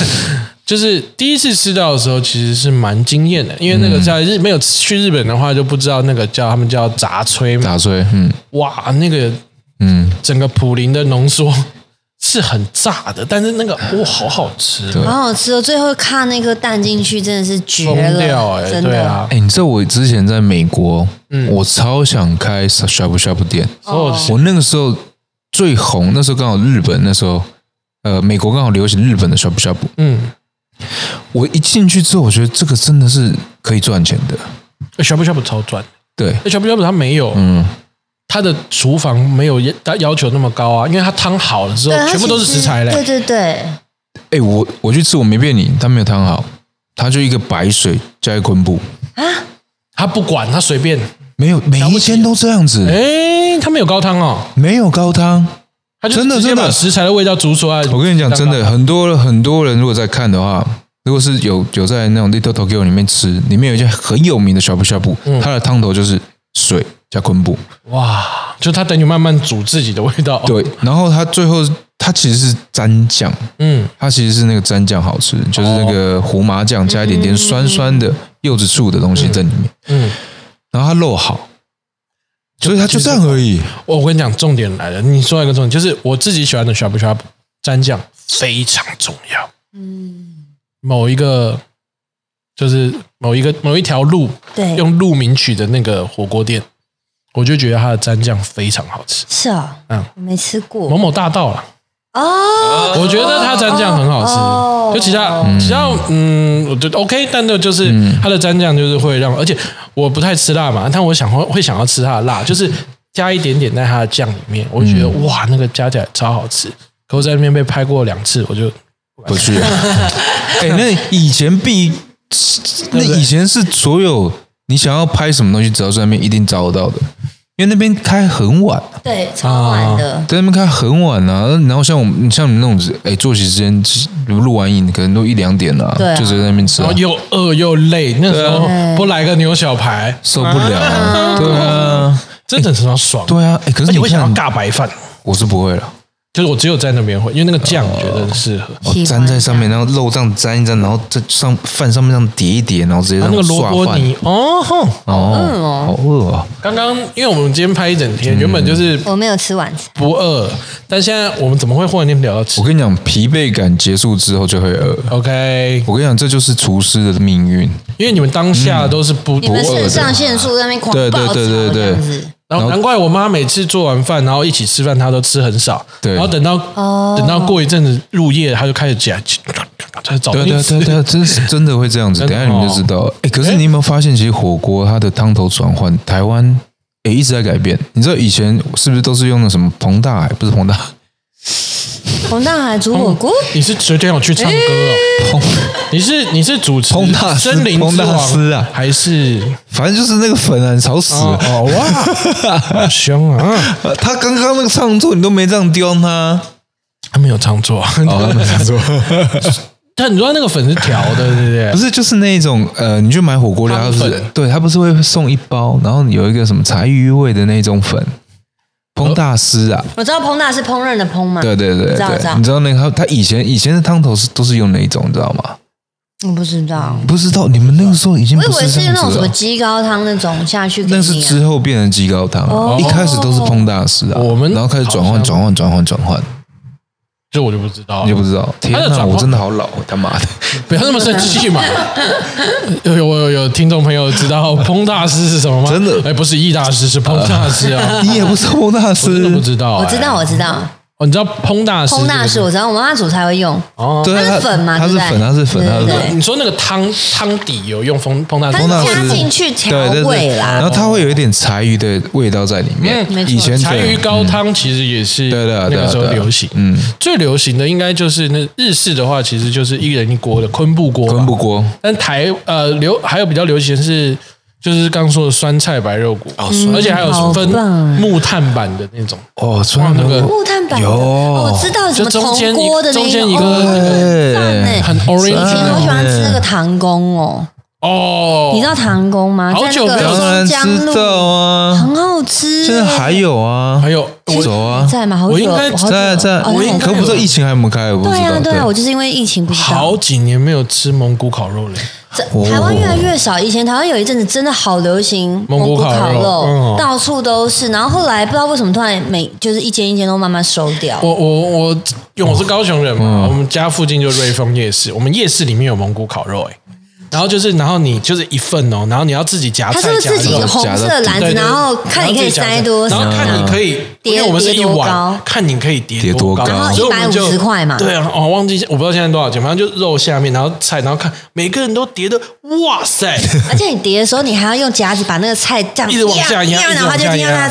就是第一次吃到的时候，其实是蛮惊艳的，因为那个在日没有去日本的话，就不知道那个叫他们叫杂炊嘛，杂炊，嗯。哇，那个嗯，整个普林的浓缩是很炸的，但是那个哇，好好吃，对。好好吃哦！最后卡那颗蛋进去，真的是绝疯掉了，哎、真的。对啊，哎，你知道我之前在美国，我超想开 shabu shabu 店，所有的我那个时候最红，那时候刚好日本那时候，呃，美国刚好流行日本的 shabu shabu，嗯，我一进去之后，我觉得这个真的是可以赚钱的，小不小不超赚，对，小不小不它没有，嗯，它的厨房没有要要求那么高啊，因为他汤好了之后全部都是食材嘞，对对对，哎，我我去吃，我没骗你，他没有汤好，他就一个白水加一昆布。啊，他不管，他随便，没有每一间都这样子，哎，他没有高汤哦，没有高汤。他就真的真的。把食材的味道煮出来。我跟你讲，真的，很多很多人如果在看的话，如果是有有在那种 Little Tokyo 里面吃，里面有一家很有名的小布小布，它的汤头就是水加昆布，哇，就它等于慢慢煮自己的味道，，对，然后它最后它其实是蘸酱，嗯，它其实是那个蘸酱好吃，就是那个胡麻酱加一点点酸酸的柚子醋的东西在里面，嗯，然后它肉好，所以它就这样而已。我我跟你讲，重点来了，你说一个重点，就是我自己喜欢的 s h a b s h a b 蘸酱非常重要。嗯，某一个就是某一个某一条路，对。用路名取的那个火锅店，我就觉得它的蘸酱非常好吃。是啊，嗯，我没吃过某某大道啦，哦。我觉得它蘸酱很好吃。哦就其他其他嗯，我觉得 OK，但那就是它的蘸酱就是会让，而且我不太吃辣嘛，但我想会会想要吃它的辣，就是加一点点在它的酱里面，我就觉得哇，那个加起来超好吃。可我在那边被拍过两次，我就不去。哎，那以前必那以前是所有你想要拍什么东西，只要在那边一定找得到的，因为那边开很晚，对，超晚的。在那边开很晚啊。然后像我们像你们那种，哎，作息时间录完影可能都一两点了，对啊就在那边吃啊然后，又饿又累，那时候不来个牛小排，受不了啊。对啊，真的很爽。对啊。哎，可是你而且我想要看，尬白饭，我是不会了。就是我只有在那边会，因为那个酱我觉得很适合。哦喜欢粘在上面，然后肉这样粘一粘，然后在上饭上面这样叠一叠，然后直接这它那个萝样刷泥哦吼，哦，好饿哦！刚刚因为我们今天拍一整天，原本就是我没有吃晚餐，不饿，但现在我们怎么会忽然间聊到吃我跟你讲，疲惫感结束之后就会饿。？OK，我跟你讲，这就是厨师的命运。因为你们当下都是不你们不饿的肾上腺素在那边狂对对暴对对对这样子。然后难怪我妈每次做完饭，然后一起吃饭，她都吃很少。对然后等到哦等到过一阵子入夜，她就开始起来，她找对东西吃。对对对，真是真的会这样子。等一下你们就知道。哎，可是你有没有发现，其实火锅它的汤头转换，台湾也一直在改变。你知道以前是不是都是用的什么彭大海？不是彭大海，红大海煮火锅，你是昨天有去唱歌哦？你是你是主持彭大森林大师王啊还是反正就是那个粉啊，很吵死了。哦哦哇，好香啊！呃他刚刚那个唱作，你都没这样刁他。他没有唱错，哦，没唱作。但你说那个粉是调的，对不对？不是，就是那种呃，你去买火锅料，它不是对，它不是会送一包，然后有一个什么柴鱼味的那种粉，烹大师啊，我知道烹大师烹饪的烹嘛，对对对知道知道。对，你知道那个他他以前以前的汤头是都是用哪一种，你知道吗？我不知道，不知道，你们那个时候已经我以不为是那种。什么鸡高汤那种下去给你啊，那是之后变成鸡高汤啊，一开始都是烹大师啊，我们然后开始转换转换转换转换，这我就不知道你就不知道。天哪，我真的好老，他妈的！不要那么生气嘛！有有有有听众朋友知道彭大师是什么吗？真的哎，不是易大师，是彭大师啊！你也不是彭大我真的师不，知道，我知道哎我知道，哦，你知道烹大师？烹大师我知道，我妈妈煮才会用，哦，对，它是粉嘛它是粉，它是粉，它是粉。你说那个汤汤底有用烹烹大师？它烹大师是加进去调对对对，然后。它会有一点柴鱼的味道在里面。嗯没错以前柴鱼高汤其实也是对对啊那个时候流行，嗯，最流行的应该就是那日式的话，其实就是一人一锅的昆布锅，昆布锅但台呃流还有比较流行的是，就是刚刚说的酸菜白肉骨，而且还有好分木炭版的那种，哦，川那个木炭版的，有。哦我知道什么就中间铜锅的那中间一个哦很 orange 以前好喜欢吃那个唐宫哦，哦，你知道唐宫吗？好久没有江路知道啊，很好吃。现在还有啊，还有我走啊，在吗？好久我应该好久。在在，哦我应该可不知道疫情还有没有开，我不知道。对啊对啊，我就是因为疫情不知道。好，几年没有吃蒙古烤肉了，这台湾越来越少。以前台湾有一阵子真的好流行蒙古烤肉肉，嗯到处都是。然后后来不知道为什么突然每就是一间一间都慢慢收掉。我我我，因为我是高雄人嘛，嗯我们家附近就瑞丰夜市，我们夜市里面有蒙古烤肉、欸，然后就是，然后你就是一份哦，然后你要自己夹它菜夹是不是自己红色的篮子，对对然后看你可以塞多少，然后看你可以，叠因为我们是一叠多高？碗，看你可以叠多高然后所以我们就150块嘛。对啊，哦，忘记我不知道现在多少钱，反正就肉下面，然后菜，然后看每个人都叠的，哇塞，而且你叠的时候，你还要用夹子把那个菜这样一直往下压一直压然后它就往下压。听到它。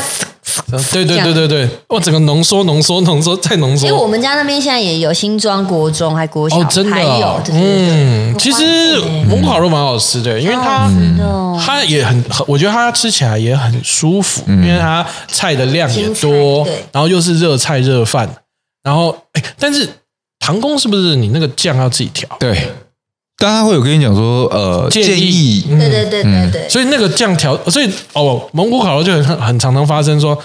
对对对对对，哇，整个浓缩浓缩浓缩再浓缩，因为我们家那边现在也有新庄国中，还国小，哦，真的还有哦，，对对对嗯，其实蒙古烤肉蛮好吃的，因为它它也很，我觉得它吃起来也很舒服，因为它菜的量也多，然后又是热菜热饭，然后哎，但是唐宫是不是你那个酱要自己调？对，但他会有跟你讲说，呃，建议。建议。嗯。对对对对对，所以那个酱调，所以哦，蒙古烤肉就很很常常发生说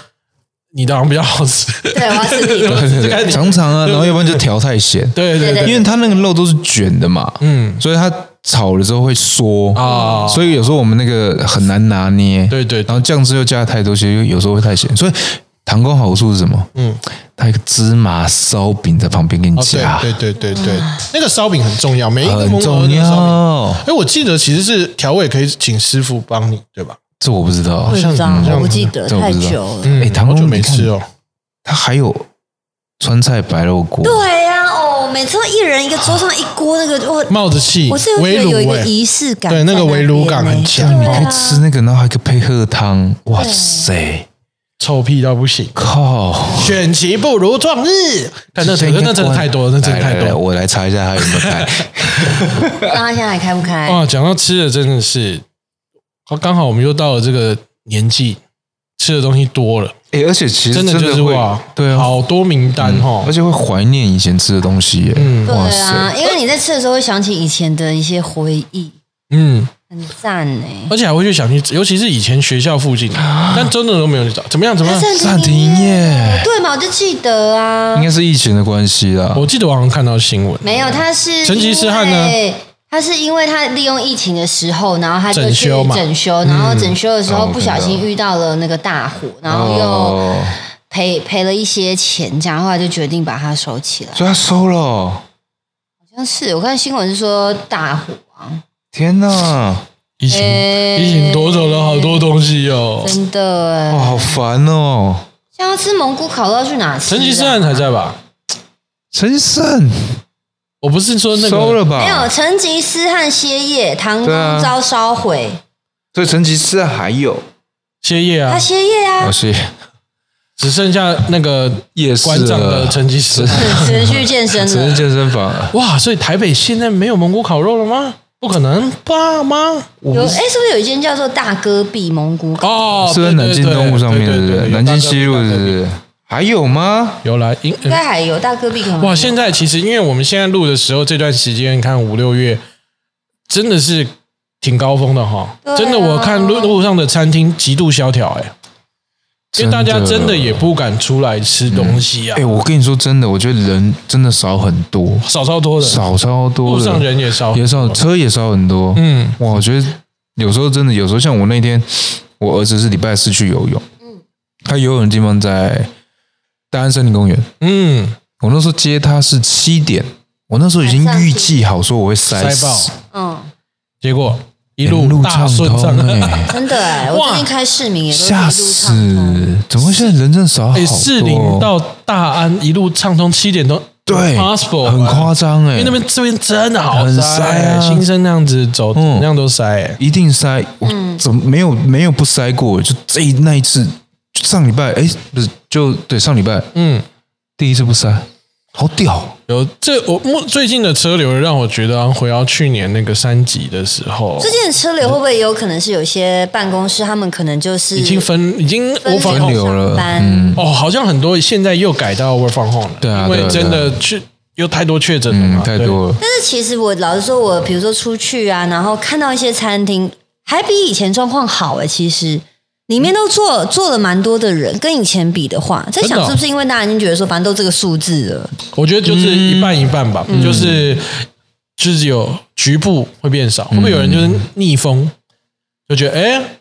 你的好像比较好吃，对我要吃你的。对对常常啊，然后要不然就调太咸，对对对对，因为它那个肉都是卷的嘛，嗯。所以它炒了之后会缩啊。所以有时候我们那个很难拿捏，对对对。然后酱汁又加太多，其实有时候会太咸，所以糖工好处是什么？嗯，它有一个芝麻烧饼在旁边给你哦夹，对对对对对，那个烧饼很重要，每一个很重要。哎，我记得其实是调味可以请师傅帮你，对吧？这我不知道不，知道好像，我不记得太这我不知道久了。嗯哎唐好久宫你看没吃哦。它还有川菜白肉锅，对呀、哦，每次都一人一个桌上一锅那个，我冒着气，我是有觉得围炉哎有一个仪式感在对，那个围炉感很强你可以吃那个，然后还可以配喝汤，哇塞！臭屁到不行，靠！选其不如撞日。但那真的那真的太多了，那真的太多了。我来查一下他有没有开。那他现在还开不开？哇，讲到吃的真的是，好刚好我们又到了这个年纪，吃的东西多了，哎，而且其实真的就是会哇，对啊，好多名单哈而。且会怀念以前吃的东西耶。嗯对啊，因为你在吃的时候会想起以前的一些回忆，嗯，很赞呢。而且还会去想去，尤其是以前学校附近，但真的都没有去找。怎么样？怎么样？暂停营业对嘛？我就记得啊应，该是疫情的关系啦。我记得我好像看到新闻，没有，他是成吉思汗呢？他是因为他利用疫情的时候，然后他就去整修嘛整修，然后整修的时候哦不小心遇到了那个大火，然后又哦，赔赔了一些钱，这样后来就决定把它收起来。所以他收了哦。好像是我看新闻是说大火啊，天哪！疫情诶疫情夺走了好多东西哦。真的哇，哎。好烦哦。像要吃蒙古烤肉要去哪吃啊？成吉思汗还在吧？陈胜我不是说那个收了吧？没有，成吉思汗歇业，唐对啊宫遭烧毁，所以成吉思汗还有歇业啊，他歇业啊哦，，是只剩下那个夜市馆长的，成吉思汗。只能去健身只是。健身房。哇，所以台北现在没有蒙古烤肉了吗？不可能爸妈？有哎，是不是有一间叫做大戈壁蒙古烤？哦，是在南京东路上面，对不对？南京西路是不是是？还有吗？有来，应应该还有大戈壁可能哇！现在其实因为我们现在录的时候，这段时间看五六月，真的是挺高峰的哈。真的，我看路路上的餐厅极度萧条哎，因为大家真的也不敢出来吃东西啊。哎，，我跟你说真的，我觉得人真的少很多，少超多的，少超多的，路上人也少，也少，车也少很多。嗯，哇，我觉得有时候真的，有时候像我那天，我儿子是礼拜四去游泳，嗯。他游泳的地方在大安森林公园。嗯，我那时候接他是七点，我那时候已经预计好说我会塞塞爆。死，嗯，结果一一路大顺畅，哎，真的哎，我最近开市民也一路吓畅通死！怎么会现在人真的少好哎，多？士林到大安一路畅通，七点钟对 possible，很夸张哎，因为那边这边真的好塞新生那样子走，怎嗯么样都塞哎。一定塞，我怎么没有没有不塞过？就这一那一次，上礼拜哎，不是就对上礼拜嗯，第一次不塞，好屌！有这我目最近的车流让我觉得，好像回到去年那个三级的时候，最近的车流会不会也有可能是有些办公室他们可能就是已经分已经分无法分流了班嗯哦，好像很多现在又改到 work from home 了，对啊因为真的确有太多确诊了嗯，嘛，太多了。但是其实我老实说，我比如说出去啊，然后看到一些餐厅，还比以前状况好哎。其实里面都做做了蛮多的人，跟以前比的话，在想是不是因为大家已经觉得说，反正都这个数字了，我觉得就是一半一半吧，嗯。就是就是有局部会变少，会不会有人就是逆风，就觉得哎，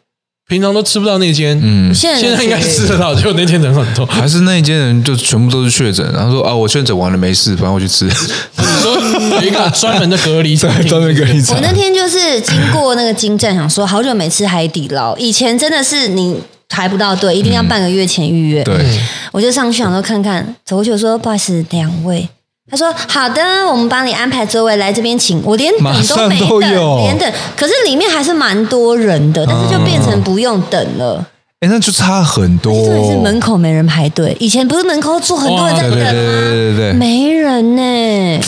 平常都吃不到那间，嗯，现在现在应该吃得到，结果那天人很多。还是那一间人就全部都是确诊，然后说啊，我确诊完了 没事，反正我去吃。你说有一个专门的隔离餐厅，专门隔离我那天就是经过那个金站，想说好久没吃海底捞，以前真的是你排不到队，一定要半个月前预约。对，我就上去想说看看，走过去我说不好意思，两位。他说好的，我们帮你安排座位，来这边请。我连等都没等，都有连等。可是里面还是蛮多人的，但是就变成不用等了。哎，那就差很多。是门口没人排队，以前不是门口坐很多人在等对对对？对对对，没人呢、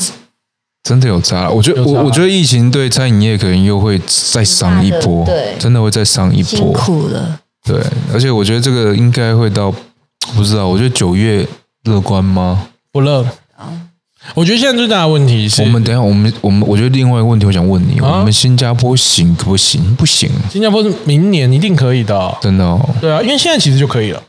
真的有差。我觉得我我觉得疫情对餐饮业可能又会再上一波，对真的会再上一辛波。苦了。对，而且我觉得这个应该会到，不知道，我觉得九月乐观吗？不乐。我觉得现在最大的问题是，我们等一下，我们我们，我觉得另外一个问题，我想问你，啊我们新加坡行可不行？不行，新加坡是明年一定可以的哦、真的哦。对啊，因为现在其实就可以了，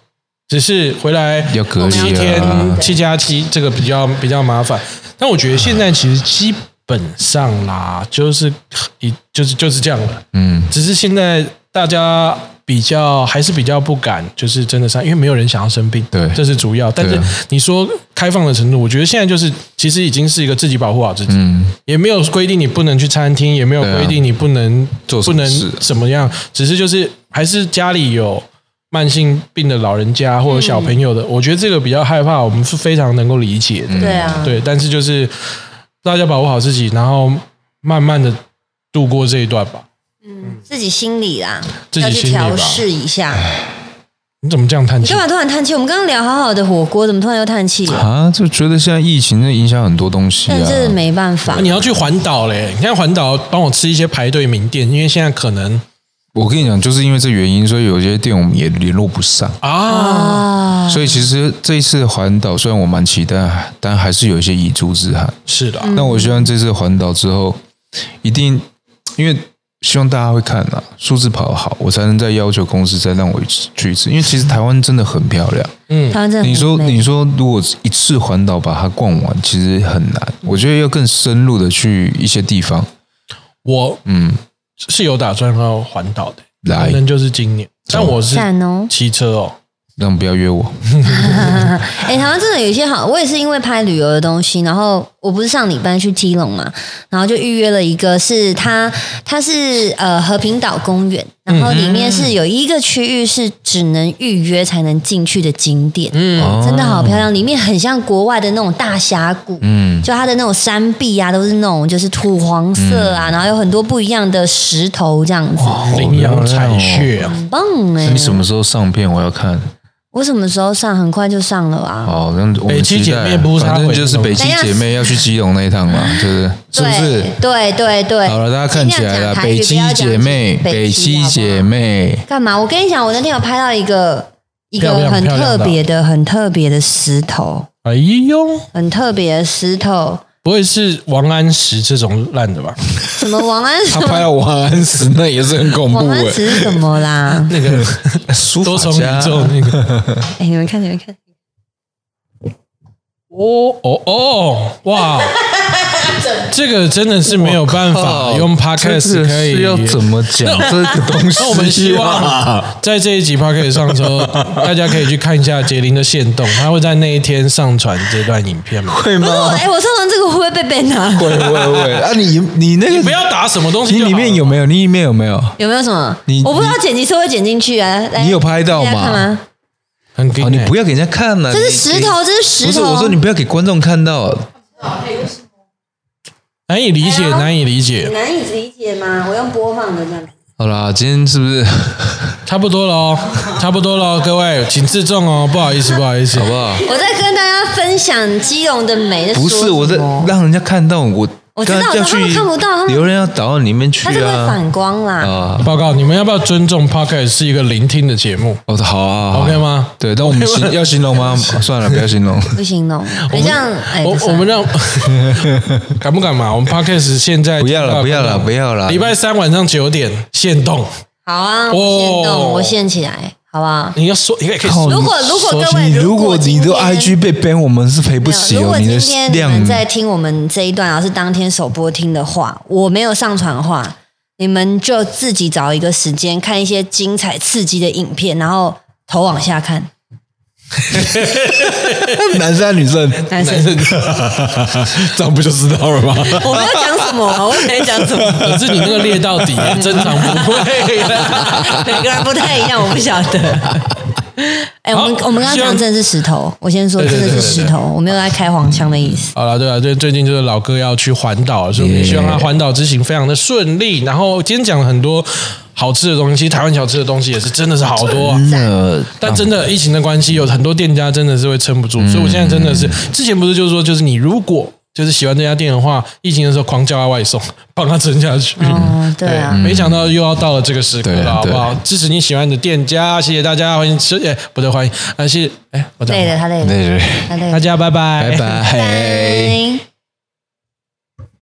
只是回来要隔离七啊天七加七，这个比较比较麻烦。但我觉得现在其实基本上啦，就是一就是就是这样了。嗯，只是现在大家比较还是比较不敢，就是真的上，因为没有人想要生病，对。这是主要。但是你说开放的程度，我觉得现在就是其实已经是一个自己保护好自己，嗯，也没有规定你不能去餐厅，也没有规定你不能做不能怎么样，只是就是还是家里有慢性病的老人家或者小朋友的，我觉得这个比较害怕，我们是非常能够理解的。对啊，对，但是就是大家保护好自己，然后慢慢的度过这一段吧。自己心里啦，自己要去心里吧调试一下。你怎么这样叹气你干？嘛突然叹气？我们刚刚聊好好的火锅，怎么突然又叹气了？啊，就觉得现在疫情影响很多东西啊但。是没办法啊，你要去环岛嘞！你看环岛帮我吃一些排队名店，因为现在可能我跟你讲，就是因为这原因，所以有些店我们也联络不上。啊，啊，所以其实这一次环岛，虽然我蛮期待，但还是有一些遗珠之憾。是的那我希望这次环岛之后，一定因为希望大家会看啊，数字跑得好，我才能再要求公司再让我去一次。因为其实台湾真的很漂亮。嗯，台湾真的很你说，你说，如果一次环岛把它逛完，其实很难。我觉得要更深入的去一些地方。我嗯，是有打算要环岛的，来可能就是今年，但我是！骑车哦，那不要约我。哎、台湾真的有一些好，我也是因为拍旅游的东西，然后我不是上礼拜去基隆嘛，然后就预约了一个是它，它是呃和平岛公园，然后里面是有一个区域是只能预约才能进去的景点，嗯，真的好漂亮，里面很像国外的那种大峡谷，嗯，就它的那种山壁啊，都是那种就是土黄色啊，然后有很多不一样的石头这样子，羚羊踩穴啊，很棒哎、你什么时候上片？我要看。我什么时候上？很快就上了啊。好，那我北七姐妹不是她反正就是北七姐妹要去基隆那一趟嘛，就是是不是？对对对，好了，大家看起来了，尽量讲台语北七不要讲姐妹，北北七姐妹，干嘛？我跟你讲，我那天有拍到一个一个亮很漂亮的特别的、很特别的石头，哎呦，很特别的石头。不会是王安石这种烂的吧？什么王安石他？拍了王安石，那也是很恐怖王安石是什么啦？那个书多重宇宙那个，哎，你们看，你们看，哦哦哦，哇！这个真的是没有办法用 podcast 可以要怎么讲 这个东西啊？那我们希望在这一集 podcast 上之后，大家可以去看一下杰林的线动，他会在那一天上传这段影片吗？会吗？哎，我上传这个会不会被 ban 啊？会会会啊！你你那个不要打什么东西你里面有没有？你里面有没有？有没有什么你？我不知道剪辑师会剪进去啊。你有拍到吗？很硬哦，你欸不要给人家看了。这是石头，这是石头。不是我说你不要给观众看到。难以理解，哎难以理解，难以理解吗？我用播放的这样。好啦，今天是不是 差不多了哦，差不多了哦，各位请自重哦，不好意思，不好意思，好不好？我在跟大家分享基隆的美，不是我在让人家看到我，我知道刚刚要他们去看不到他们留人要导到里面去它就会啊反光啦。啊！报告，你们要不要尊重 podcast 是一个聆听的节目哦，好啊好啊？OK 吗？对，但我们形 要形容吗？算了，不要形容。不行哦，很像哎，我我们让 敢不敢嘛？我们 podcast 现在不要了不要了不要了礼拜三晚上九点限动，好啊，哦我限动，我限起来，好不好？你要说，你可以可以靠说如果如果各位，你如果你的 IG 被 ban，我们是赔不起哦。没有如果你的今天你量们在听我们这一段，然后是当天首播听的话，我没有上传的话，你们就自己找一个时间看一些精彩刺激的影片，然后头往下看。男生还是女生，男生，这样不就知道了吗？我没有讲什么啊，我没讲什么。可是你那个列到底，真常不会啦。每个人不太一样，我不晓得。哎、我们好我们刚刚讲真的是石头，我先说对真的对对对是石头，我没有在开黄腔的意思。好了，对啊，最最近就是老哥要去环岛，所以我们也希望他环岛之行非常的顺利。然后今天讲了很多好吃的东西，其实台湾小吃的东西也是真的是好多、但真的疫情的关系，有很多店家真的是会撑不住，所以我现在真的是之前不是就是说，就是你如果就是喜欢这家店的话，疫情的时候狂叫他外送，帮他撑下去。哦，对啊，没想到又要到了这个时刻了，好不好？支持你喜欢的店家，谢谢大家，欢迎吃，哎，不对，欢迎啊，谢谢，哎，我讲累了，他累了，对对，他累了，大家，拜。拜，拜。拜。拜。